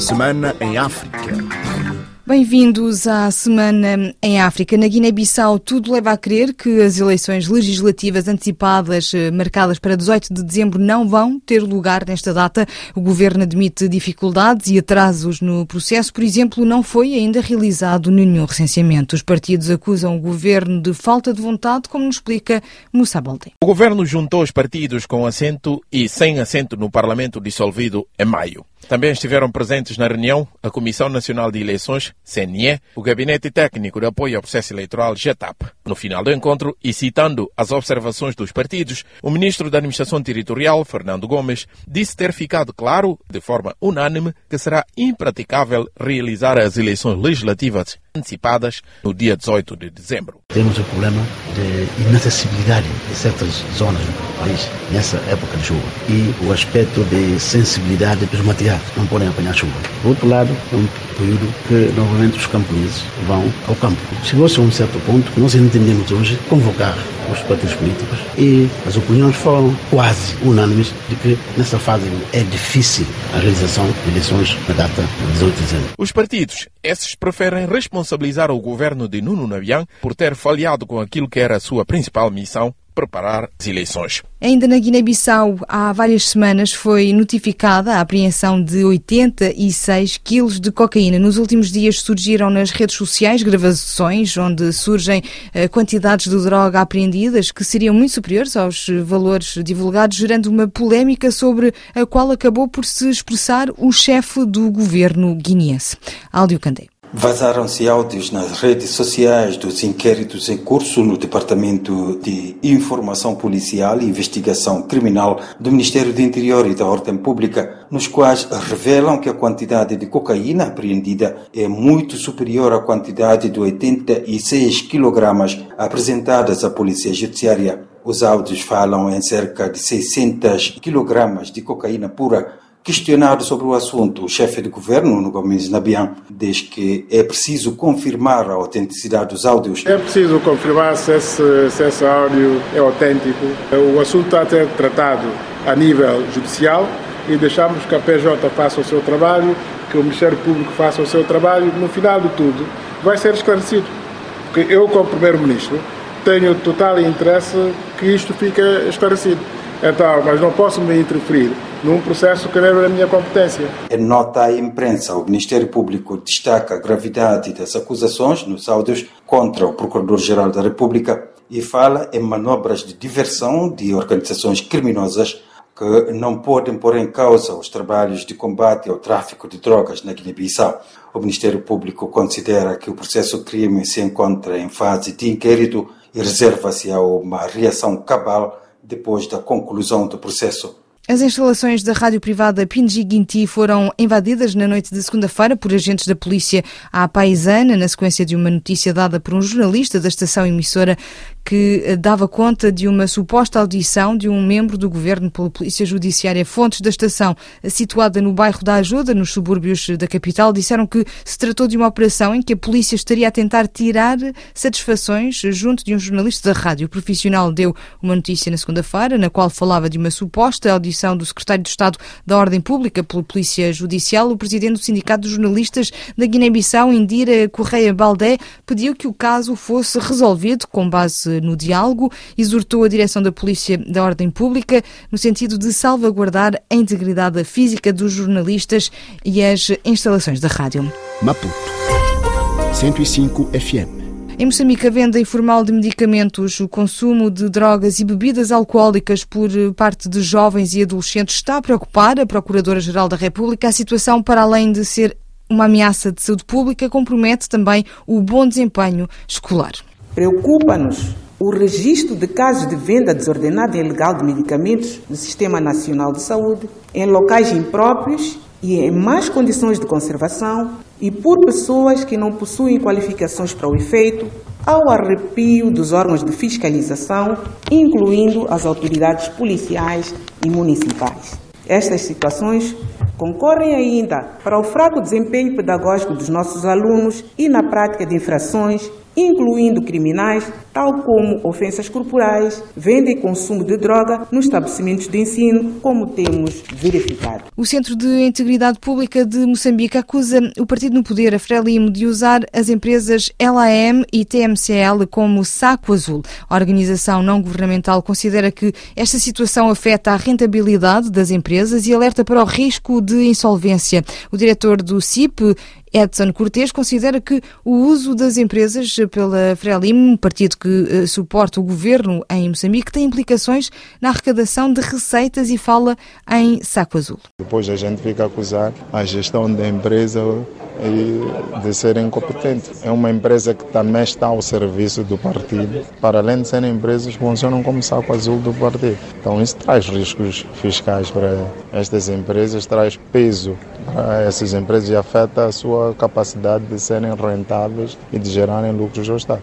Semana em África. Bem-vindos à Semana em África. Na Guiné-Bissau, tudo leva a crer que as eleições legislativas antecipadas, eh, marcadas para 18 de dezembro, não vão ter lugar nesta data. O governo admite dificuldades e atrasos no processo. Por exemplo, não foi ainda realizado nenhum recenseamento. Os partidos acusam o governo de falta de vontade, como nos explica Moussa Baldé. O governo juntou os partidos com assento e sem assento no Parlamento dissolvido em maio. Também estiveram presentes na reunião a Comissão Nacional de Eleições, CNE, o Gabinete Técnico de Apoio ao Processo Eleitoral, GETAP. No final do encontro, e citando as observações dos partidos, o ministro da Administração Territorial, Fernando Gomes, disse ter ficado claro, de forma unânime, que será impraticável realizar as eleições legislativas antecipadas no dia 18 de dezembro. Temos o problema de inacessibilidade de certas zonas do país nessa época de chuva e o aspecto de sensibilidade dos materiais, não podem apanhar chuva. Por outro lado, é um período que novamente os camponeses vão ao campo. Chegou-se a um certo ponto que nós entendemos hoje convocar os partidos políticos e as opiniões foram quase unânimes de que nessa fase é difícil a realização de eleições na data de 18 de dezembro. Os partidos, esses preferem responsabilizar o governo de Nuno Nabian por ter falhado com aquilo que era a sua principal missão, preparar as eleições. Ainda na Guiné-Bissau, há várias semanas foi notificada a apreensão de 86 quilos de cocaína. Nos últimos dias surgiram nas redes sociais gravações onde surgem eh, quantidades de droga apreendidas que seriam muito superiores aos valores divulgados, gerando uma polémica sobre a qual acabou por se expressar o chefe do governo guineense. Aldio Candé. Vazaram-se áudios nas redes sociais dos inquéritos em curso no Departamento de Informação Policial e Investigação Criminal do Ministério do Interior e da Ordem Pública, nos quais revelam que a quantidade de cocaína apreendida é muito superior à quantidade de 86 quilogramas apresentadas à Polícia Judiciária. Os áudios falam em cerca de 600 quilogramas de cocaína pura Questionado sobre o assunto, o chefe de governo, Nuno Gomes Nabian, diz que é preciso confirmar a autenticidade dos áudios. É preciso confirmar se esse, se esse áudio é autêntico. O assunto está a ser tratado a nível judicial e deixamos que a PJ faça o seu trabalho, que o Ministério Público faça o seu trabalho. No final de tudo, vai ser esclarecido. Porque eu, como Primeiro-Ministro, tenho total interesse que isto fique esclarecido. Então, mas não posso me interferir num processo que não é da minha competência. Em nota à imprensa, o Ministério Público destaca a gravidade das acusações nos áudios contra o Procurador-Geral da República e fala em manobras de diversão de organizações criminosas que não podem pôr em causa os trabalhos de combate ao tráfico de drogas na Guiné-Bissau. O Ministério Público considera que o processo crime se encontra em fase de inquérito e reserva-se a uma reação cabal depois da conclusão do processo. As instalações da rádio privada Pinji Guinti foram invadidas na noite de segunda-feira por agentes da polícia à paisana, na sequência de uma notícia dada por um jornalista da estação emissora que eh, dava conta de uma suposta audição de um membro do governo pela Polícia Judiciária. Fontes da estação, eh, situada no bairro da Ajuda, nos subúrbios da capital, disseram que se tratou de uma operação em que a polícia estaria a tentar tirar satisfações junto de um jornalista da rádio. O profissional deu uma notícia na segunda-feira, na qual falava de uma suposta audição do secretário de Estado da Ordem Pública pela Polícia Judicial. O presidente do Sindicato dos Jornalistas da Guiné-Bissau, Indira Correia Baldé, pediu que o caso fosse resolvido com base no diálogo, exortou a direção da Polícia da Ordem Pública no sentido de salvaguardar a integridade física dos jornalistas e as instalações da rádio. Maputo 105 FM em Moçambique, a venda informal de medicamentos, o consumo de drogas e bebidas alcoólicas por parte de jovens e adolescentes está a preocupar a Procuradora-Geral da República. A situação, para além de ser uma ameaça de saúde pública, compromete também o bom desempenho escolar. Preocupa-nos o registro de casos de venda desordenada e ilegal de medicamentos no Sistema Nacional de Saúde, em locais impróprios e em más condições de conservação e por pessoas que não possuem qualificações para o efeito, ao arrepio dos órgãos de fiscalização, incluindo as autoridades policiais e municipais. Estas situações Concorrem ainda para o fraco desempenho pedagógico dos nossos alunos e na prática de infrações incluindo criminais, tal como ofensas corporais, venda e consumo de droga nos estabelecimentos de ensino, como temos verificado. O Centro de Integridade Pública de Moçambique acusa o partido no poder, a Frelimo, de usar as empresas LAM e TMCL como saco azul. A organização não governamental considera que esta situação afeta a rentabilidade das empresas e alerta para o risco de insolvência. O diretor do CIP, Edson Cortes considera que o uso das empresas pela Frelimo, um partido que uh, suporta o governo em Moçambique, tem implicações na arrecadação de receitas e fala em saco azul. Depois a gente fica a acusar a gestão da empresa de ser incompetente. É uma empresa que também está ao serviço do partido, para além de serem empresas funcionam como saco azul do partido. Então isso traz riscos fiscais para estas empresas, traz peso para essas empresas e afeta a sua capacidade de serem rentáveis e de gerarem lucros ao Estado.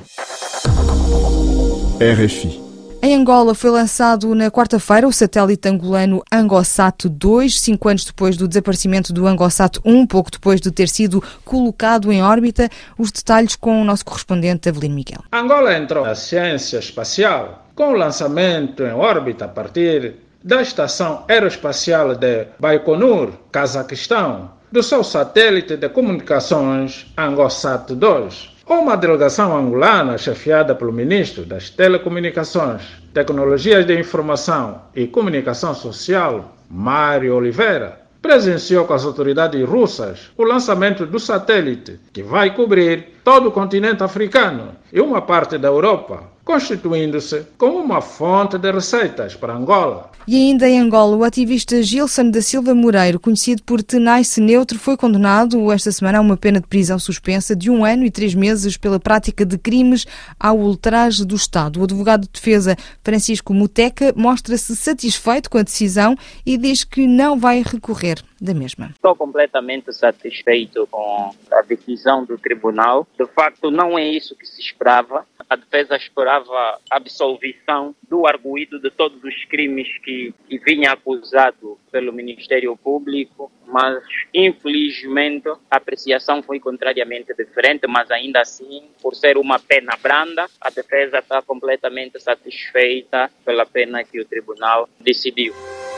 RFI em Angola foi lançado na quarta-feira o satélite angolano Angosat 2, cinco anos depois do desaparecimento do Angosat 1, pouco depois de ter sido colocado em órbita. Os detalhes com o nosso correspondente Avelino Miguel. Angola entrou na ciência espacial com o lançamento em órbita a partir da Estação Aeroespacial de Baikonur, Cazaquistão, do seu satélite de comunicações Angosat 2. Uma delegação angolana, chefiada pelo ministro das Telecomunicações, Tecnologias de Informação e Comunicação Social, Mário Oliveira, presenciou com as autoridades russas o lançamento do satélite, que vai cobrir todo o continente africano e uma parte da Europa, constituindo-se como uma fonte de receitas para Angola. E ainda em Angola, o ativista Gilson da Silva Moreiro, conhecido por Tenaice Neutro, foi condenado esta semana a uma pena de prisão suspensa de um ano e três meses pela prática de crimes ao ultraje do Estado. O advogado de defesa Francisco Muteca mostra-se satisfeito com a decisão e diz que não vai recorrer da mesma. Estou completamente satisfeito com a decisão do tribunal. De facto, não é isso que se esperava. A defesa esperava absolvição do arguído de todos os crimes que, que vinha acusado pelo Ministério Público, mas infelizmente a apreciação foi contrariamente diferente, mas ainda assim, por ser uma pena branda, a defesa está completamente satisfeita pela pena que o tribunal decidiu.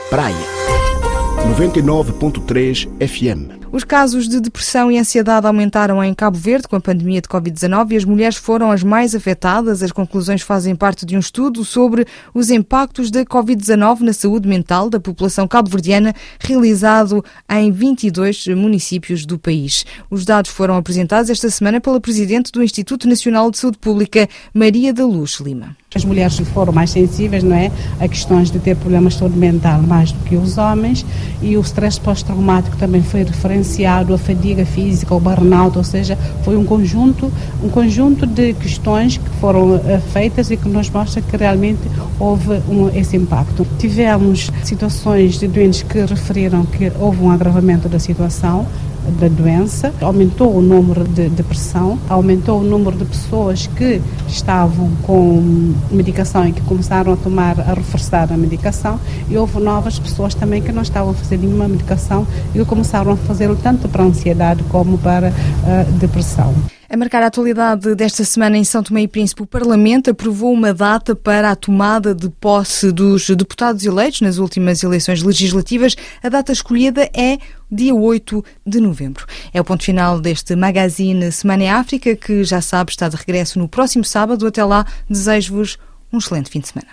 Praia 99.3 FM. Os casos de depressão e ansiedade aumentaram em Cabo Verde com a pandemia de Covid-19 e as mulheres foram as mais afetadas. As conclusões fazem parte de um estudo sobre os impactos da Covid-19 na saúde mental da população cabo-verdiana, realizado em 22 municípios do país. Os dados foram apresentados esta semana pela Presidente do Instituto Nacional de Saúde Pública, Maria da Luz Lima. As mulheres foram mais sensíveis, não é, a questões de ter problemas de saúde mental mais do que os homens e o stress pós-traumático também foi referenciado, a fadiga física, o burnout, ou seja, foi um conjunto, um conjunto de questões que foram uh, feitas e que nos mostra que realmente houve um, esse impacto. Tivemos situações de doentes que referiram que houve um agravamento da situação, da doença, aumentou o número de depressão, aumentou o número de pessoas que estavam com medicação e que começaram a tomar, a reforçar a medicação, e houve novas pessoas também que não estavam a fazer nenhuma medicação e que começaram a fazê-lo tanto para ansiedade como para a depressão. A marcar a atualidade desta semana em São Tomé e Príncipe, o Parlamento aprovou uma data para a tomada de posse dos deputados eleitos nas últimas eleições legislativas. A data escolhida é dia 8 de novembro. É o ponto final deste Magazine Semana em África, que já sabe está de regresso no próximo sábado. Até lá, desejo-vos um excelente fim de semana.